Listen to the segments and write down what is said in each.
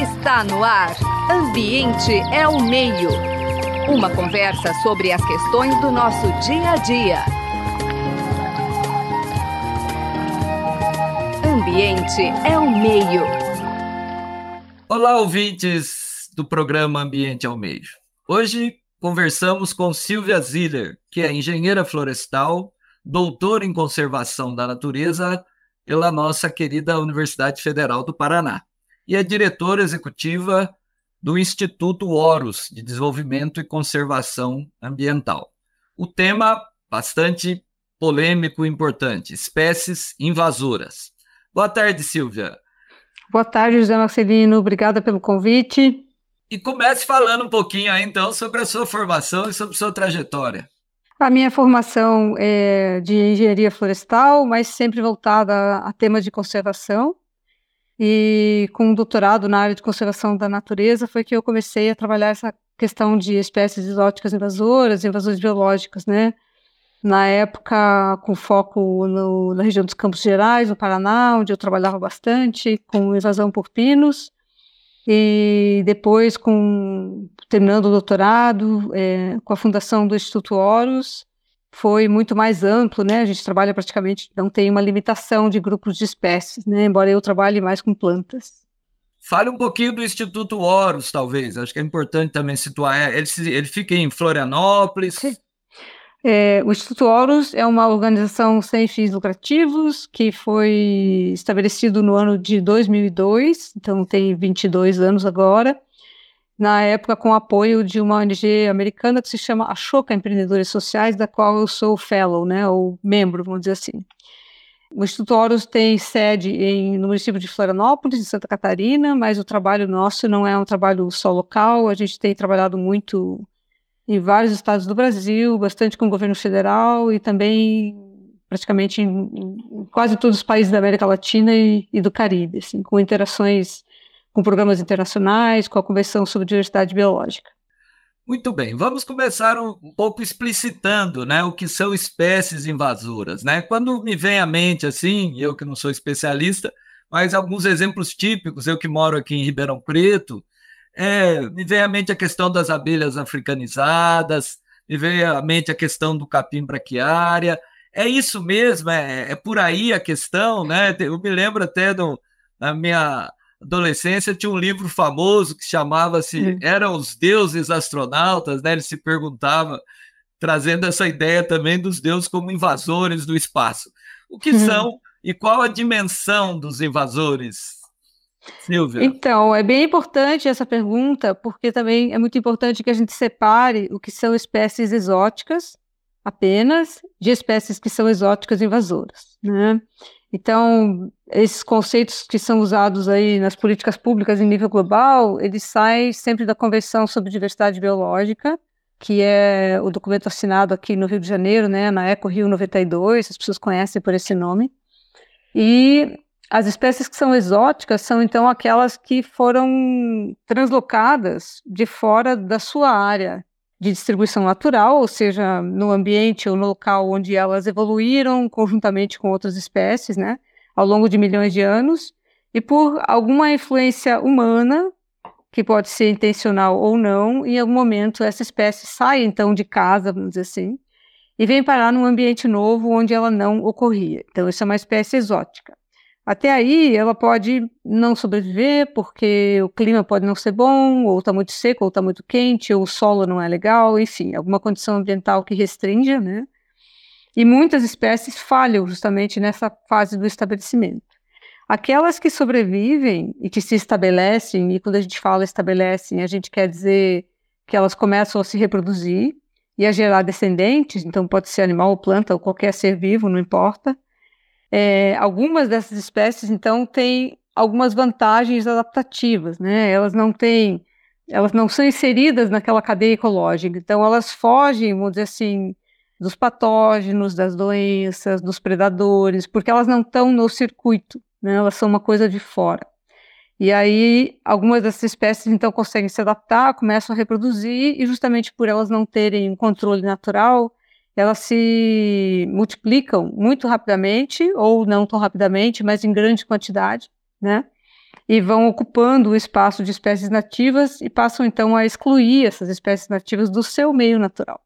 Está no ar. Ambiente é o meio. Uma conversa sobre as questões do nosso dia a dia. Ambiente é o meio. Olá, ouvintes do programa Ambiente ao Meio. Hoje conversamos com Silvia Ziller, que é engenheira florestal, doutora em conservação da natureza pela nossa querida Universidade Federal do Paraná e é diretora executiva do Instituto Horus de Desenvolvimento e Conservação Ambiental. O tema bastante polêmico e importante: espécies invasoras. Boa tarde, Silvia. Boa tarde, José Marcelino. Obrigada pelo convite. E comece falando um pouquinho aí, então, sobre a sua formação e sobre a sua trajetória. A minha formação é de engenharia florestal, mas sempre voltada a temas de conservação. E com um doutorado na área de conservação da natureza foi que eu comecei a trabalhar essa questão de espécies exóticas invasoras, invasões biológicas, né? Na época, com foco no, na região dos Campos Gerais, no Paraná, onde eu trabalhava bastante, com invasão por pinos. E depois, com, terminando o doutorado, é, com a fundação do Instituto Horus, foi muito mais amplo, né? A gente trabalha praticamente, não tem uma limitação de grupos de espécies, né? Embora eu trabalhe mais com plantas. Fale um pouquinho do Instituto Horus, talvez. Acho que é importante também situar. É, ele, ele fica em Florianópolis. É, o Instituto Horus é uma organização sem fins lucrativos que foi estabelecido no ano de 2002, então tem 22 anos agora na época com apoio de uma ONG americana que se chama Ashoka Empreendedores Sociais, da qual eu sou fellow, né, ou membro, vamos dizer assim. O Instituto Horus tem sede em, no município de Florianópolis, em Santa Catarina, mas o trabalho nosso não é um trabalho só local, a gente tem trabalhado muito em vários estados do Brasil, bastante com o governo federal e também praticamente em, em quase todos os países da América Latina e, e do Caribe, assim, com interações com programas internacionais, com a Convenção sobre Diversidade Biológica. Muito bem, vamos começar um, pouco explicitando né, o que são espécies invasoras. Né? Quando me vem à mente, assim, eu que não sou especialista, mas alguns exemplos típicos, eu que moro aqui em Ribeirão Preto, é, me vem à mente a questão das abelhas africanizadas, me vem à mente a questão do capim braquiária. É isso mesmo, é, é por aí a questão, né? Eu me lembro até do, da minha adolescência tinha um livro famoso que chamava-se Eram os Deuses Astronautas, né? Ele se perguntava, trazendo essa ideia também dos deuses como invasores do espaço. O que uhum. são e qual a dimensão dos invasores? Silvia. Então, é bem importante essa pergunta, porque também é muito importante que a gente separe o que são espécies exóticas apenas de espécies que são exóticas invasoras, né? Então, esses conceitos que são usados aí nas políticas públicas em nível global, eles saem sempre da Convenção sobre Diversidade Biológica, que é o documento assinado aqui no Rio de Janeiro, né, na Eco Rio 92, as pessoas conhecem por esse nome. E as espécies que são exóticas são então aquelas que foram translocadas de fora da sua área de distribuição natural, ou seja, no ambiente ou no local onde elas evoluíram conjuntamente com outras espécies, né, ao longo de milhões de anos, e por alguma influência humana, que pode ser intencional ou não, em algum momento essa espécie sai então de casa, vamos dizer assim, e vem parar num ambiente novo onde ela não ocorria. Então, isso é uma espécie exótica. Até aí, ela pode não sobreviver porque o clima pode não ser bom, ou está muito seco, ou está muito quente, ou o solo não é legal, enfim, alguma condição ambiental que restringe, né? E muitas espécies falham justamente nessa fase do estabelecimento. Aquelas que sobrevivem e que se estabelecem, e quando a gente fala estabelecem, a gente quer dizer que elas começam a se reproduzir e a gerar descendentes, então pode ser animal ou planta ou qualquer ser vivo, não importa é, algumas dessas espécies, então, têm algumas vantagens adaptativas, né? Elas não têm, elas não são inseridas naquela cadeia ecológica, então elas fogem, vamos dizer assim, dos patógenos, das doenças, dos predadores, porque elas não estão no circuito, né? Elas são uma coisa de fora. E aí, algumas dessas espécies, então, conseguem se adaptar, começam a reproduzir, e justamente por elas não terem um controle natural, elas se multiplicam muito rapidamente, ou não tão rapidamente, mas em grande quantidade, né? e vão ocupando o espaço de espécies nativas e passam então a excluir essas espécies nativas do seu meio natural.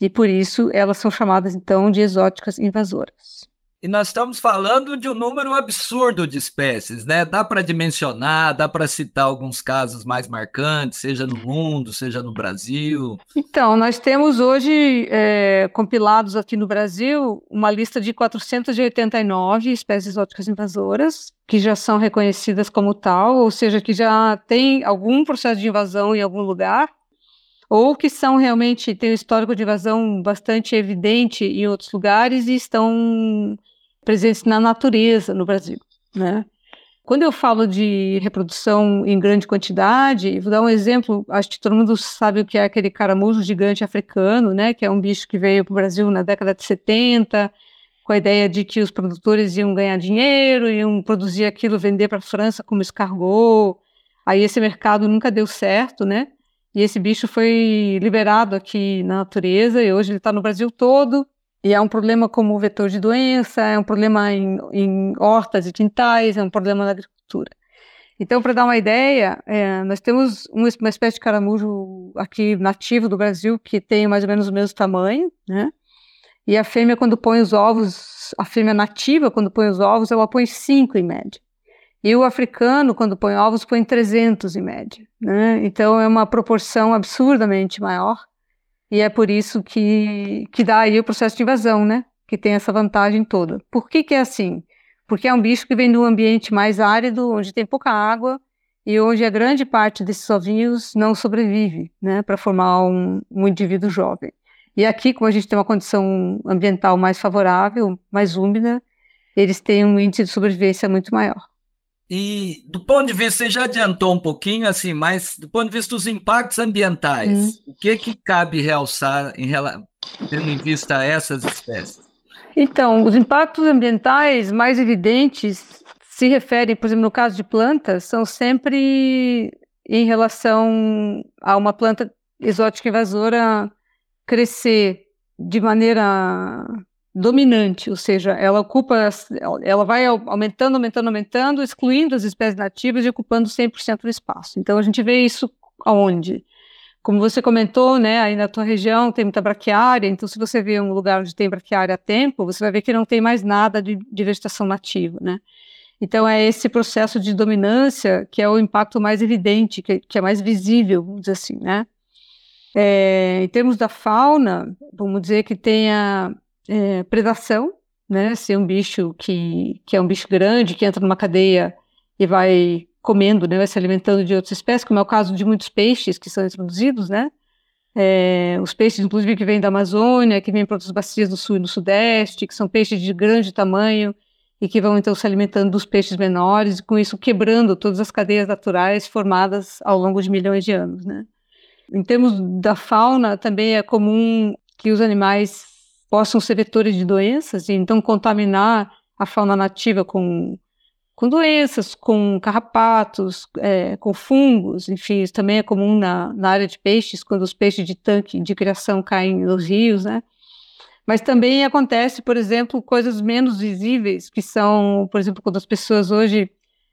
E por isso elas são chamadas então de exóticas invasoras. E nós estamos falando de um número absurdo de espécies, né? Dá para dimensionar, dá para citar alguns casos mais marcantes, seja no mundo, seja no Brasil. Então, nós temos hoje é, compilados aqui no Brasil uma lista de 489 espécies exóticas invasoras, que já são reconhecidas como tal, ou seja, que já tem algum processo de invasão em algum lugar, ou que são realmente, têm um histórico de invasão bastante evidente em outros lugares e estão presentes na natureza no Brasil, né? Quando eu falo de reprodução em grande quantidade, vou dar um exemplo, acho que todo mundo sabe o que é aquele caramujo gigante africano, né, que é um bicho que veio para o Brasil na década de 70, com a ideia de que os produtores iam ganhar dinheiro, iam produzir aquilo, vender para a França como escargot. Aí esse mercado nunca deu certo, né? E esse bicho foi liberado aqui na natureza e hoje ele está no Brasil todo. E é um problema como vetor de doença, é um problema em, em hortas e quintais, é um problema na agricultura. Então, para dar uma ideia, é, nós temos uma, espécie de caramujo aqui nativo do Brasil que tem mais ou menos o mesmo tamanho, né? E a fêmea, quando põe os ovos, a fêmea nativa, quando põe os ovos, ela põe 5 em média. E o africano, quando põe ovos, põe 300 em média. Né? Então, é uma proporção absurdamente maior. E é por isso que, que dá aí o processo de invasão, né? Que tem essa vantagem toda. Por que, que é assim? Porque é um bicho que vem de um ambiente mais árido, onde tem pouca água e onde a grande parte desses ovinhos não sobrevive, né? Para formar um, um indivíduo jovem. E aqui, como a gente tem uma condição ambiental mais favorável, mais úmida, eles têm um índice de sobrevivência muito maior. E do ponto de vista, você já adiantou um pouquinho, assim, mas do ponto de vista dos impactos ambientais, hum. o que que cabe realçar em, tendo em vista essas espécies? Então, os impactos ambientais mais evidentes se referem, por exemplo, no caso de plantas, são sempre em relação a uma planta exótica invasora crescer de maneira dominante, ou seja, ela ocupa, ela vai aumentando, aumentando, aumentando, excluindo as espécies nativas e ocupando 100% do espaço. Então a gente vê isso aonde? Como você comentou, né, aí na tua região tem muita braquiária, então se você vê um lugar onde tem braquiária a tempo, você vai ver que não tem mais nada de, de vegetação nativa, né? Então é esse processo de dominância que é o impacto mais evidente, que, que é mais visível, vamos dizer assim, né? É, em termos da fauna, vamos dizer que tenha é, predação, né? Ser um bicho que, que é um bicho grande, que entra numa cadeia e vai comendo, né? Vai se alimentando de outras espécies, como é o caso de muitos peixes que são introduzidos, né? É, os peixes, inclusive, que vêm da Amazônia, que vêm para outras bacias do sul e do sudeste, que são peixes de grande tamanho e que vão então se alimentando dos peixes menores, e com isso quebrando todas as cadeias naturais formadas ao longo de milhões de anos, né? Em termos da fauna, também é comum que os animais possam ser vetores de doenças e então contaminar a fauna nativa com, com doenças, com carrapatos, é, com fungos, enfim, isso também é comum na, na área de peixes, quando os peixes de tanque de criação caem nos rios, né? Mas também acontece, por exemplo, coisas menos visíveis, que são, por exemplo, quando as pessoas hoje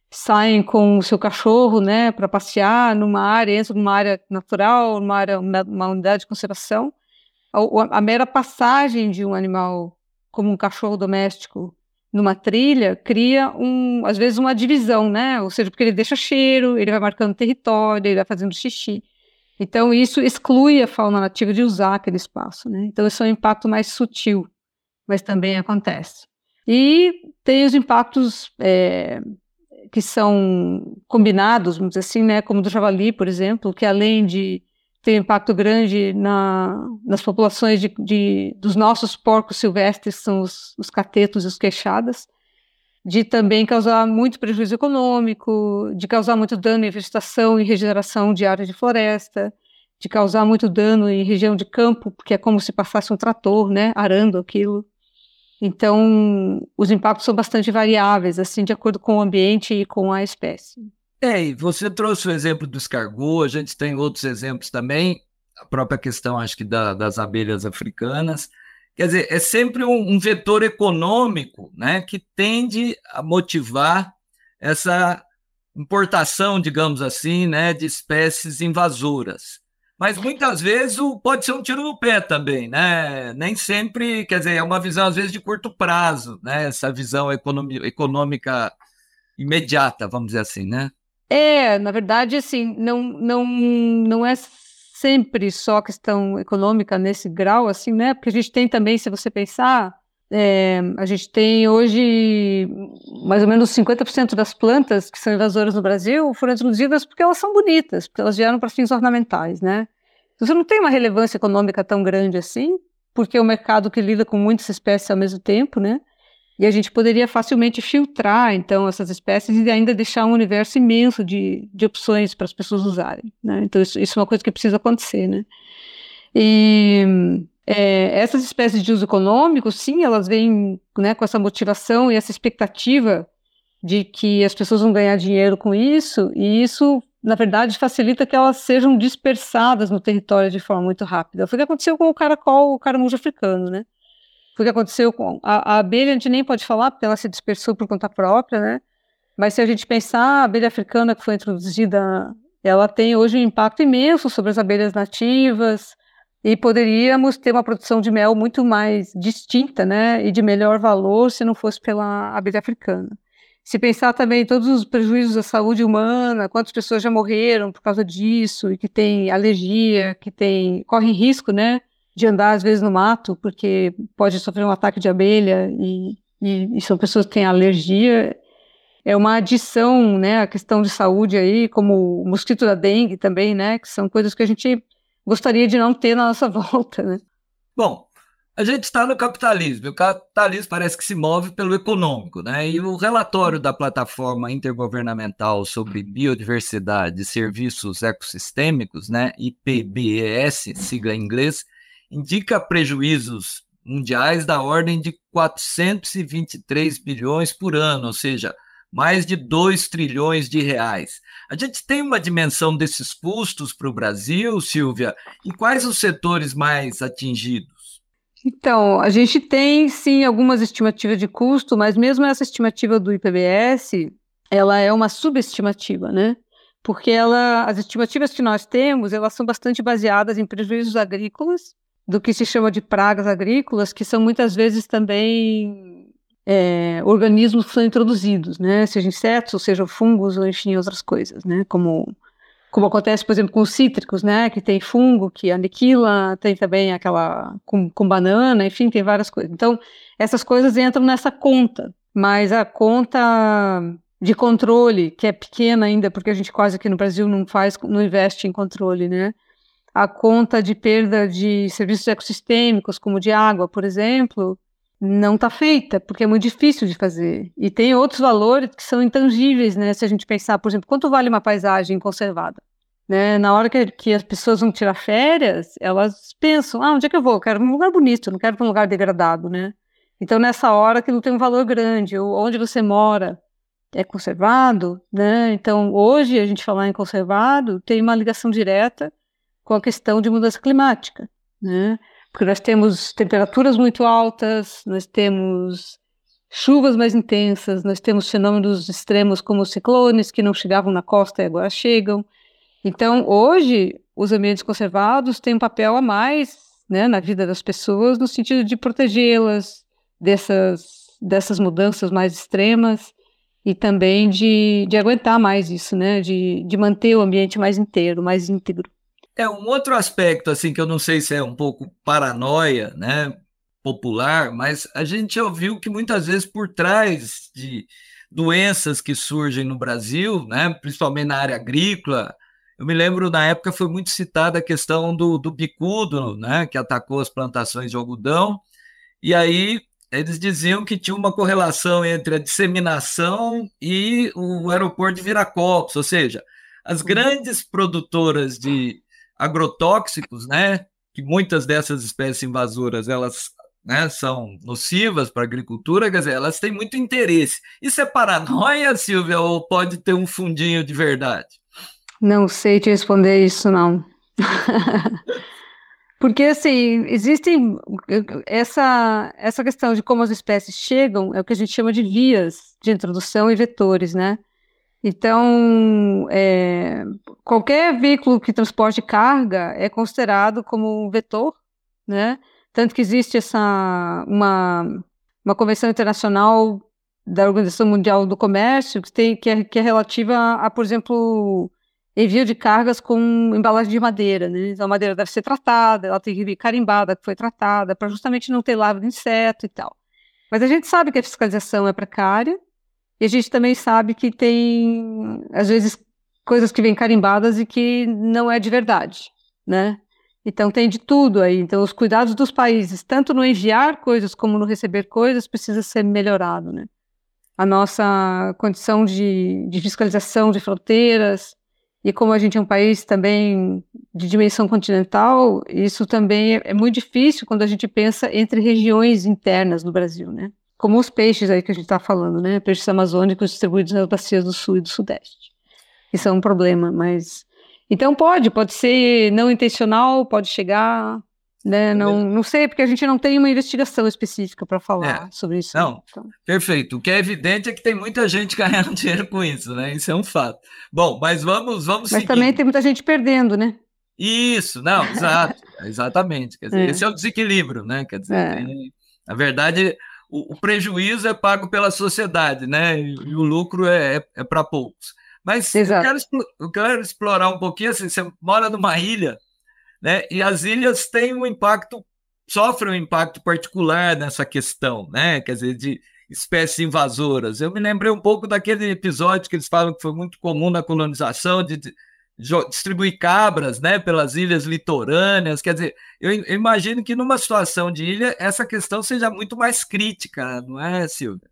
saem com o seu cachorro, né, para passear numa área, entram numa área natural, numa área, uma, unidade de conservação, a, a mera passagem de um animal como um cachorro doméstico numa trilha cria um, às vezes uma divisão, né? Ou seja, porque ele deixa cheiro, ele vai marcando território, ele vai fazendo xixi. Então isso exclui a fauna nativa de usar aquele espaço, né? Então esse é um impacto mais sutil, mas também acontece. E tem os impactos é, que são combinados, vamos dizer assim, né? Como do javali, por exemplo, que além de tem impacto grande na, nas populações de, de, dos nossos porcos silvestres, que são os, os catetos e os queixadas, de também causar muito prejuízo econômico, de causar muito dano em vegetação e regeneração de áreas de floresta, de causar muito dano em região de campo, porque é como se passasse um trator, né, arando aquilo. Então, os impactos são bastante variáveis, assim, de acordo com o ambiente e com a espécie. É, e você trouxe o exemplo do escargot, a gente tem outros exemplos também, a própria questão, acho que, da, das abelhas africanas. Quer dizer, é sempre um, um, vetor econômico né, que tende a motivar essa importação, digamos assim, né, de espécies invasoras. Mas muitas vezes pode ser um tiro no pé também, né? Nem sempre, quer dizer, é uma visão às vezes de curto prazo, né? Essa visão econômica imediata, vamos dizer assim, né? É, na verdade, assim, não, não, não é sempre só questão econômica nesse grau, assim, né? Porque a gente tem também, se você pensar, é, a gente tem hoje mais ou menos 50% das plantas que são invasoras no Brasil foram introduzidas porque elas são bonitas, porque elas vieram para fins ornamentais, né? Então, você não tem uma relevância econômica tão grande assim, porque é um mercado que lida com muitas espécies ao mesmo tempo, né? E a gente poderia facilmente filtrar, então, essas espécies e ainda deixar um universo imenso de, de opções para as pessoas usarem, né? Então, isso, isso é uma coisa que precisa acontecer, né? E é, essas espécies de uso econômico, sim, elas vêm né, com essa motivação e essa expectativa de que as pessoas vão ganhar dinheiro com isso, e isso, na verdade, facilita que elas sejam dispersadas no território de forma muito rápida. Foi o que aconteceu com o caracol, o caramujo africano, né? O que aconteceu com a, a abelha, a gente nem pode falar, porque ela se dispersou por conta própria, né? Mas se a gente pensar, a abelha africana que foi introduzida, ela tem hoje um impacto imenso sobre as abelhas nativas, e poderíamos ter uma produção de mel muito mais distinta, né, e de melhor valor se não fosse pela abelha africana. Se pensar também em todos os prejuízos à saúde humana, quantas pessoas já morreram por causa disso e que tem alergia, que tem correm risco, né, de andar às vezes no mato porque pode sofrer um ataque de abelha e, e, e são pessoas que têm alergia, é uma adição, né, à questão de saúde aí, como o mosquito da dengue também, né, que são coisas que a gente gostaria de não ter na nossa volta, né? Bom, a gente está no capitalismo. O capitalismo parece que se move pelo econômico, né? E o relatório da plataforma intergovernamental sobre biodiversidade e serviços ecossistêmicos, né, IPBES, sigla em inglês, indica prejuízos mundiais da ordem de 423 bilhões por ano, ou seja, mais de 2 trilhões de reais. A gente tem uma dimensão desses custos para o Brasil, Silvia, e quais os setores mais atingidos? Então, a gente tem sim algumas estimativas de custo, mas mesmo essa estimativa do IPBS, ela é uma subestimativa, né? Porque ela, as estimativas que nós temos, elas são bastante baseadas em prejuízos agrícolas, do que se chama de pragas agrícolas, que são muitas vezes também é, organismos que são introduzidos, né? Seja insetos, seja fungos, ou enfim, outras coisas, né? Como, como acontece, por exemplo, com os cítricos, né? Que tem fungo que aniquila, tem também aquela com, com banana, enfim, tem várias coisas. Então, essas coisas entram nessa conta, mas a conta de controle, que é pequena ainda, porque a gente quase aqui no Brasil não faz, não investe em controle, né? A conta de perda de serviços ecossistêmicos, como de água, por exemplo, não está feita, porque é muito difícil de fazer. E tem outros valores que são intangíveis, né? Se a gente pensar, por exemplo, quanto vale uma paisagem conservada? Né? Na hora que, que as pessoas vão tirar férias, elas pensam, ah, onde é que eu vou? Eu quero um lugar bonito, não quero um lugar degradado, né? Então, nessa hora, aquilo tem um valor grande. Ou onde você mora é conservado, né? Então, hoje, a gente falar em conservado tem uma ligação direta com a questão de mudança climática, né? porque nós temos temperaturas muito altas, nós temos chuvas mais intensas, nós temos fenômenos extremos como ciclones que não chegavam na costa e agora chegam. Então, hoje, os ambientes conservados têm um papel a mais né, na vida das pessoas, no sentido de protegê-las dessas, dessas mudanças mais extremas e também de, de aguentar mais isso, né, de, de manter o ambiente mais inteiro, mais íntegro. É um outro aspecto assim que eu não sei se é um pouco paranoia, né, popular, mas a gente ouviu que muitas vezes por trás de doenças que surgem no Brasil, né, principalmente na área agrícola, eu me lembro na época foi muito citada a questão do, do bicudo, né, que atacou as plantações de algodão, e aí eles diziam que tinha uma correlação entre a disseminação e o aeroporto de Viracopos, ou seja, as uhum. grandes produtoras de agrotóxicos, né? Que muitas dessas espécies invasoras elas né, são nocivas para a agricultura, quer dizer, elas têm muito interesse. Isso é paranoia, Silvia, ou pode ter um fundinho de verdade? Não sei te responder isso, não. Porque, assim, existe essa, essa questão de como as espécies chegam, é o que a gente chama de vias de introdução e vetores, né? Então, é, qualquer veículo que transporte carga é considerado como um vetor, né? Tanto que existe essa uma, uma convenção internacional da Organização Mundial do Comércio que, tem, que, é, que é relativa a, por exemplo, envio de cargas com embalagem de madeira, né? Então, a madeira deve ser tratada, ela tem que vir carimbada que foi tratada, para justamente não ter larva de inseto e tal. Mas a gente sabe que a fiscalização é precária, e a gente também sabe que tem, às vezes, coisas que vêm carimbadas e que não é de verdade, né? Então tem de tudo aí. Então os cuidados dos países, tanto no enviar coisas como no receber coisas, precisa ser melhorado, né? A nossa condição de, de fiscalização de fronteiras e como a gente é um país também de dimensão continental, isso também é, é muito difícil quando a gente pensa entre regiões internas do Brasil, né? Como os peixes aí que a gente está falando, né? Peixes amazônicos distribuídos nas bacias do sul e do sudeste. Isso é um problema, mas. Então pode, pode ser não intencional, pode chegar. Né? Não, não sei, porque a gente não tem uma investigação específica para falar é, sobre isso. Não, então. perfeito. O que é evidente é que tem muita gente ganhando dinheiro com isso, né? Isso é um fato. Bom, mas vamos, vamos Mas também tem muita gente perdendo, né? Isso, não, exato, exatamente. Quer dizer, é. esse é o desequilíbrio, né? Quer dizer, é. tem, na verdade, o, o, prejuízo é pago pela sociedade, né? E, e o lucro é, é, é para poucos. Mas eu quero, eu quero, explorar um pouquinho, assim, você mora numa ilha, né? E as ilhas têm um impacto, sofrem um impacto particular nessa questão, né? Quer dizer, de espécies invasoras. Eu me lembrei um pouco daquele episódio que eles falam que foi muito comum na colonização, de, de distribuir cabras né, pelas ilhas litorâneas. Quer dizer, eu, imagino que numa situação de ilha essa questão seja muito mais crítica, não é, Silvia?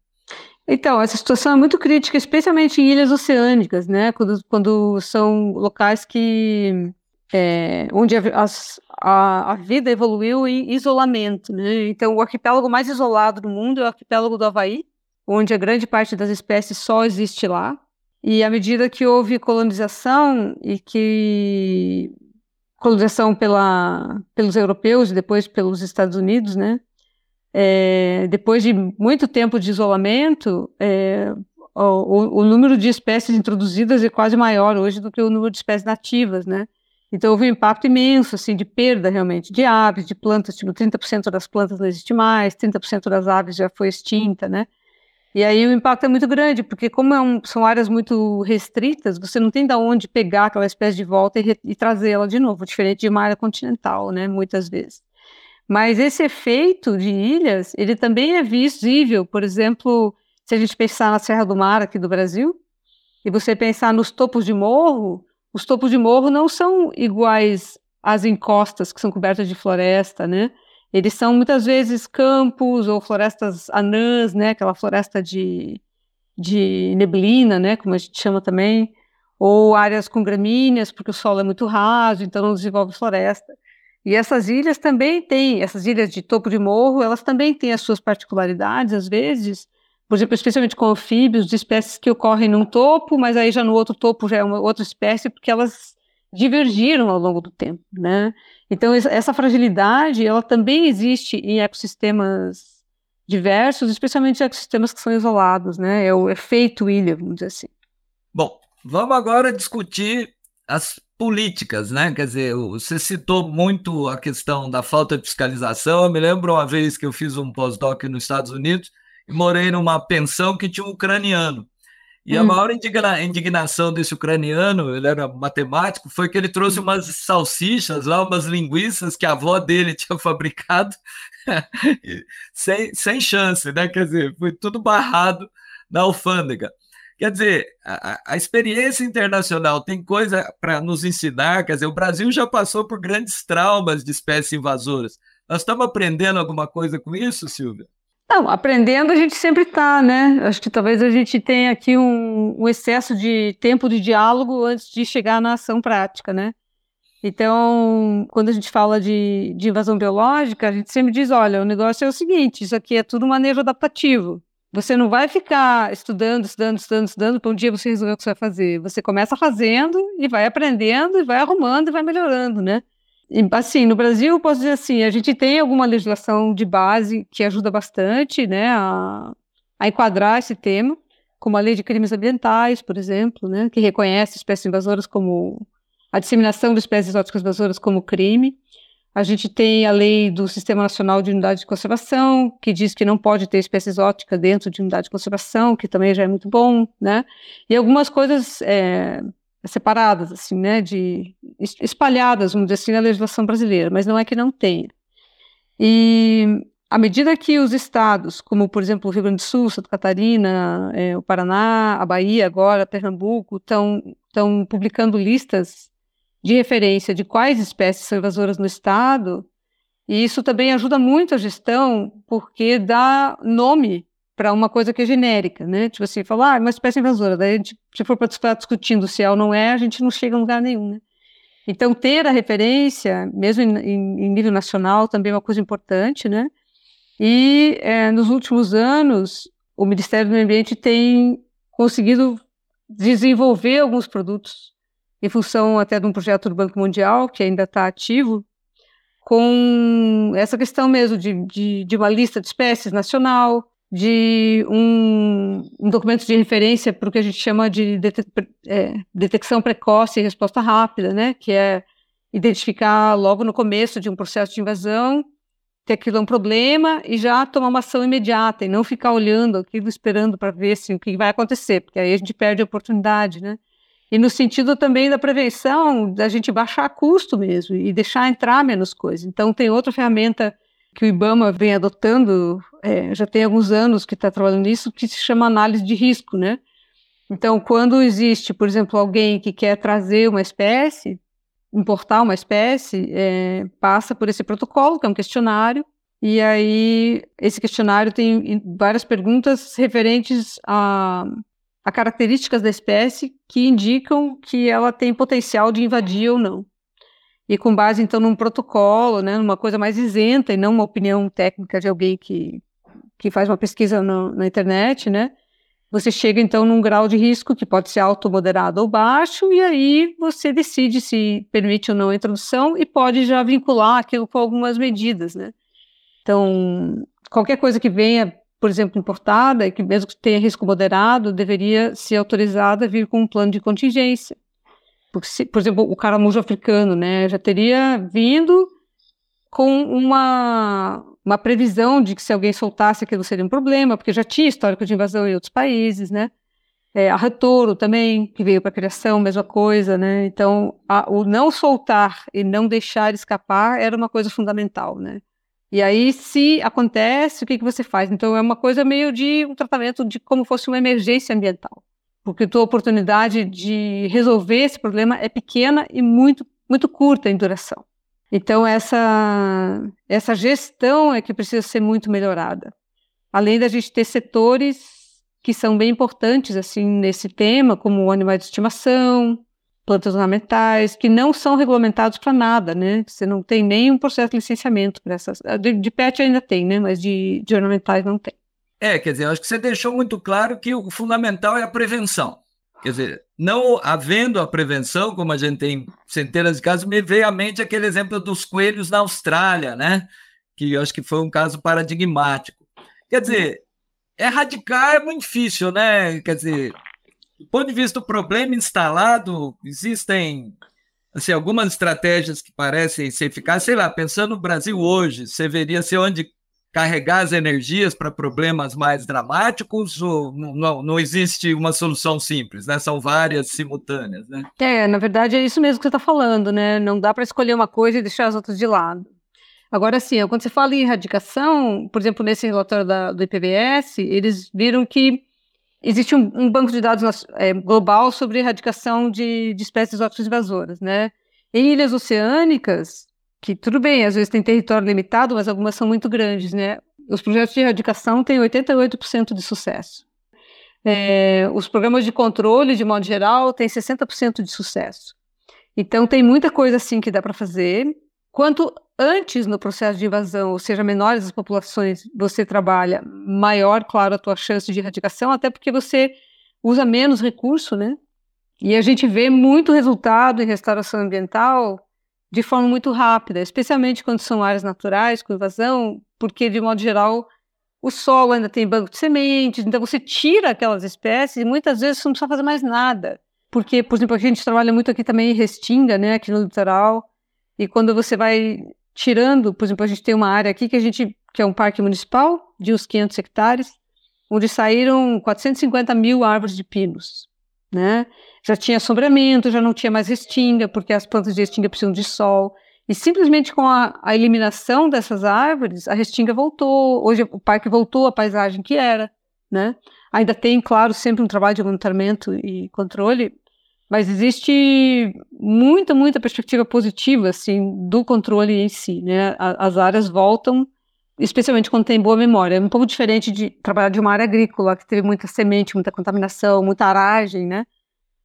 Então, essa situação é muito crítica, especialmente em ilhas oceânicas, né? Quando, quando são locais que é, onde a, a, a, vida evoluiu em isolamento, né? Então, o arquipélago mais isolado do mundo é o arquipélago do Havaí, onde a grande parte das espécies só existe lá. E à medida que houve colonização e que colonização pela, pelos europeus e depois pelos Estados Unidos, né? É, depois de muito tempo de isolamento, é, o, o, número de espécies introduzidas é quase maior hoje do que o número de espécies nativas, né? Então houve um impacto imenso, assim, de perda realmente de aves, de plantas, tipo 30% das plantas não existe mais, 30% das aves já foi extinta, né? E aí o impacto é muito grande, porque como é um, são áreas muito restritas, você não tem de onde pegar aquela espécie de volta e, e trazê-la de novo, diferente de uma área continental, né, muitas vezes. Mas esse efeito de ilhas, ele também é visível, por exemplo, se a gente pensar na Serra do Mar aqui do Brasil, e você pensar nos topos de morro, os topos de morro não são iguais às encostas que são cobertas de floresta, né? Eles são muitas vezes campos ou florestas anãs, né? Aquela floresta de, de neblina, né? Como a gente chama também, ou áreas com gramíneas, porque o solo é muito raso, então não desenvolve floresta. E essas ilhas também têm, essas ilhas de topo de morro, elas também têm as suas particularidades, às vezes, por exemplo, especialmente com anfíbios, de espécies que ocorrem num topo, mas aí já no outro topo já é uma outra espécie, porque elas divergiram ao longo do tempo, né? Então essa fragilidade, ela também existe em ecossistemas diversos, especialmente ecossistemas que são isolados, né? É o efeito ilha, vamos dizer assim. Bom, vamos agora discutir as políticas, né? Quer dizer, você citou muito a questão da falta de fiscalização. Eu me lembro uma vez que eu fiz um pós-doc nos Estados Unidos e morei numa pensão que tinha um ucraniano. E hum. a maior indigna indignação desse ucraniano, ele era matemático, foi que ele trouxe hum. umas salsichas lá, umas linguiças que a avó dele tinha fabricado, sem, sem chance, né? Quer dizer, foi tudo barrado na alfândega. Quer dizer, a, a experiência internacional tem coisa para nos ensinar. Quer dizer, o Brasil já passou por grandes traumas de espécies invasoras. Nós estamos aprendendo alguma coisa com isso, Silvia? Não, aprendendo a gente sempre está, né? Acho que talvez a gente tenha aqui um, um, excesso de tempo de diálogo antes de chegar na ação prática, né? Então, quando a gente fala de, de invasão biológica, a gente sempre diz: olha, o negócio é o seguinte, isso aqui é tudo manejo adaptativo. Você não vai ficar estudando, estudando, estudando, estudando para um dia você resolver o que você vai fazer. Você começa fazendo e vai aprendendo e vai arrumando e vai melhorando, né? Assim, no Brasil, posso dizer assim, a gente tem alguma legislação de base que ajuda bastante, né, a, a enquadrar esse tema, como a Lei de Crimes Ambientais, por exemplo, né, que reconhece espécies invasoras como a disseminação de espécies exóticas invasoras como crime. A gente tem a lei do Sistema Nacional de Unidade de Conservação, que diz que não pode ter espécie exótica dentro de unidade de conservação, que também já é muito bom, né? E algumas coisas é, separadas, assim, né, de espalhadas, vamos dizer assim, na legislação brasileira, mas não é que não tenha. E à medida que os estados, como por exemplo o Rio Grande do Sul, Santa Catarina, é, o Paraná, a Bahia agora, Pernambuco, estão publicando listas de referência de quais espécies são invasoras no estado, e isso também ajuda muito a gestão, porque dá nome para uma coisa que é genérica, né? Tipo assim, falar, ah, é uma espécie invasora, daí gente, se for para ficar discutindo se é ou não é, a gente não chega a lugar nenhum, né? Então, ter a referência, mesmo em, em nível nacional, também é uma coisa importante, né? E é, nos últimos anos, o Ministério do Meio Ambiente tem conseguido desenvolver alguns produtos em função até de um projeto do Banco Mundial, que ainda está ativo, com essa questão mesmo de, de, de, uma lista de espécies nacional, de um, um documento de referência para o que a gente chama de é, detecção precoce e resposta rápida, né, que é identificar logo no começo de um processo de invasão que aquilo é um problema e já tomar uma ação imediata e não ficar olhando aquilo, esperando para ver se, o que vai acontecer, porque aí a gente perde a oportunidade, né? E no sentido também da prevenção, da gente baixar custo mesmo e deixar entrar menos coisa. Então, tem outra ferramenta que o IBAMA vem adotando, é, já tem alguns anos que está trabalhando nisso, que se chama análise de risco, né? Então, quando existe, por exemplo, alguém que quer trazer uma espécie, importar uma espécie, é, passa por esse protocolo, que é um questionário, e aí esse questionário tem várias perguntas referentes a, a características da espécie que indicam que ela tem potencial de invadir ou não. E com base, então, num protocolo, né, numa coisa mais isenta e não uma opinião técnica de alguém que, que faz uma pesquisa no, na internet, né, você chega então num grau de risco que pode ser alto, moderado ou baixo, e aí você decide se permite ou não a introdução e pode já vincular aquilo com algumas medidas, né? Então, qualquer coisa que venha, por exemplo, importada, e que mesmo que tenha risco moderado, deveria ser autorizada a vir com um plano de contingência. Porque, se, por exemplo, o caramujo africano, né, já teria vindo com uma, uma previsão de que se alguém soltasse aquilo seria um problema, porque já tinha histórico de invasão em outros países, né? É, a Retouro também, que veio para a criação, mesma coisa, né? Então, a, o não soltar e não deixar escapar era uma coisa fundamental, né? E aí, se acontece, o que, que você faz? Então, é uma coisa meio de um tratamento de como fosse uma emergência ambiental, porque a tua oportunidade de resolver esse problema é pequena e muito, muito curta em duração. Então, essa, essa gestão é que precisa ser muito melhorada. Além da gente ter setores que são bem importantes assim nesse tema, como animais de estimação, plantas ornamentais, que não são regulamentados para nada, né? Você não tem nenhum processo de licenciamento para essas. De, de pet ainda tem, né? Mas de, de ornamentais não tem. É, quer dizer, acho que você deixou muito claro que o fundamental é a prevenção. Quer dizer, não havendo a prevenção, como a gente tem centenas de casos, me veio à mente aquele exemplo dos coelhos na Austrália, né? Que eu acho que foi um caso paradigmático. Quer dizer, erradicar é muito difícil, né? Quer dizer, do ponto de vista do problema instalado, existem assim, algumas estratégias que parecem ser eficazes. Sei lá, pensando no Brasil hoje, você veria se onde carregar as energias para problemas mais dramáticos ou não, não existe uma solução simples, né? São várias simultâneas, né? É, na verdade é isso mesmo que você está falando, né? Não dá para escolher uma coisa e deixar as outras de lado. Agora, sim, quando você fala em erradicação, por exemplo, nesse relatório da, do IPBS, eles viram que existe um, um banco de dados é, global sobre erradicação de, de espécies exóticas invasoras, né? Em ilhas oceânicas, que tudo bem, às vezes tem território limitado, mas algumas são muito grandes, né? Os projetos de erradicação têm 88% de sucesso. É, os programas de controle, de modo geral, têm 60% de sucesso. Então, tem muita coisa assim que dá para fazer. Quanto antes no processo de invasão, ou seja, menores as populações você trabalha, maior, claro, a tua chance de erradicação, até porque você usa menos recurso, né? E a gente vê muito resultado em restauração ambiental de forma muito rápida, especialmente quando são áreas naturais com invasão, porque de modo geral o solo ainda tem banco de sementes, então você tira aquelas espécies e muitas vezes você não precisa fazer mais nada. Porque, por exemplo, a gente trabalha muito aqui também em Restinga, né, aqui no litoral, e quando você vai tirando, por exemplo, a gente tem uma área aqui que a gente que é um parque municipal de uns 500 hectares, onde saíram 450 mil árvores de pinos, né? Já tinha assombramento, já não tinha mais restinga, porque as plantas de restinga precisam de sol. E simplesmente com a, a eliminação dessas árvores, a restinga voltou. Hoje o parque voltou à paisagem que era, né? Ainda tem, claro, sempre um trabalho de monitoramento e controle, mas existe muita, muita perspectiva positiva, assim, do controle em si, né? As áreas voltam especialmente quando tem boa memória. É um pouco diferente de trabalhar de uma área agrícola, que teve muita semente, muita contaminação, muita aragem, né?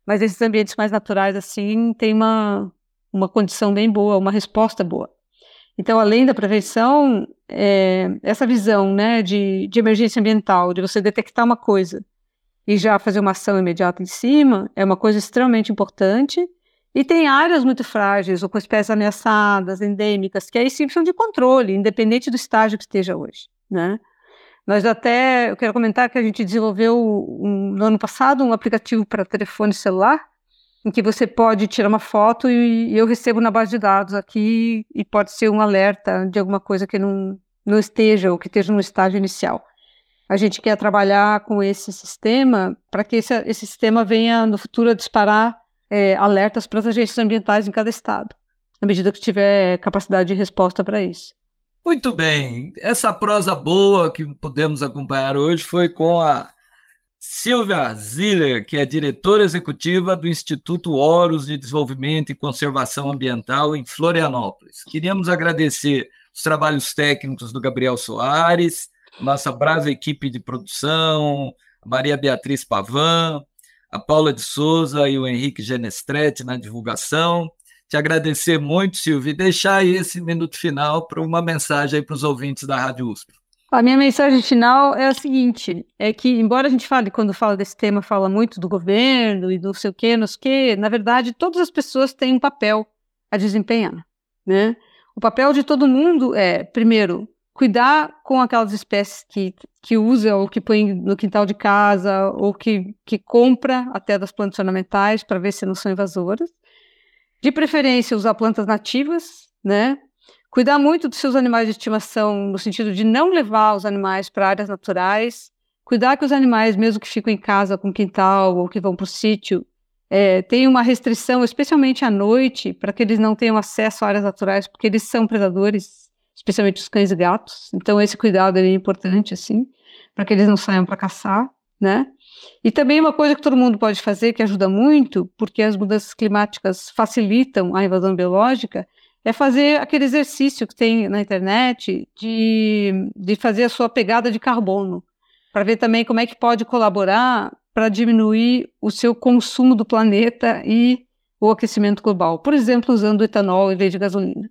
Mas esses ambientes mais naturais, assim, tem uma, uma condição bem boa, uma resposta boa. Então, além da prevenção, é, essa visão né, de, de emergência ambiental, de você detectar uma coisa e já fazer uma ação imediata em cima, é uma coisa extremamente importante e tem áreas muito frágeis, ou com espécies ameaçadas, endêmicas, que aí sim precisam de controle, independente do estágio que esteja hoje, né? Nós até, eu quero comentar que a gente desenvolveu um, no ano passado um aplicativo para telefone celular, em que você pode tirar uma foto e, e eu recebo na base de dados aqui e pode ser um alerta de alguma coisa que não, não esteja ou que esteja no estágio inicial. A gente quer trabalhar com esse sistema para que esse, esse sistema venha no futuro a disparar é, alertas para as agências ambientais em cada estado, na medida que tiver capacidade de resposta para isso. Muito bem. Essa prosa boa que pudemos acompanhar hoje foi com a Silvia Ziller, que é diretora executiva do Instituto Horus de Desenvolvimento e Conservação Ambiental em Florianópolis. Queríamos agradecer os trabalhos técnicos do Gabriel Soares, nossa brava equipe de produção, Maria Beatriz Pavan, a Paula de Souza e o Henrique Genestretti na divulgação. Te agradecer muito, Silvio, e deixar esse minuto final para uma mensagem para os ouvintes da Rádio USP. A minha mensagem final é a seguinte: é que, embora a gente fale, quando fala desse tema, fala muito do governo e do sei o quê, não sei o quê, na verdade, todas as pessoas têm um papel a desempenhar. Né? O papel de todo mundo é, primeiro, cuidar com aquelas espécies que, que usa ou que põe no quintal de casa ou que, que compra até das plantas ornamentais para ver se não são invasoras. De preferência, usar plantas nativas, né? Cuidar muito dos seus animais de estimação, no sentido de não levar os animais para áreas naturais. Cuidar que os animais, mesmo que ficam em casa com quintal ou que vão para o sítio, é, tenham uma restrição, especialmente à noite, para que eles não tenham acesso a áreas naturais, porque eles são predadores especialmente os cães e gatos. Então esse cuidado é importante assim, para que eles não saiam para caçar, né? E também uma coisa que todo mundo pode fazer que ajuda muito, porque as mudanças climáticas facilitam a invasão biológica, é fazer aquele exercício que tem na internet de, de fazer a sua pegada de carbono, para ver também como é que pode colaborar para diminuir o seu consumo do planeta e o aquecimento global. Por exemplo, usando etanol em vez de gasolina.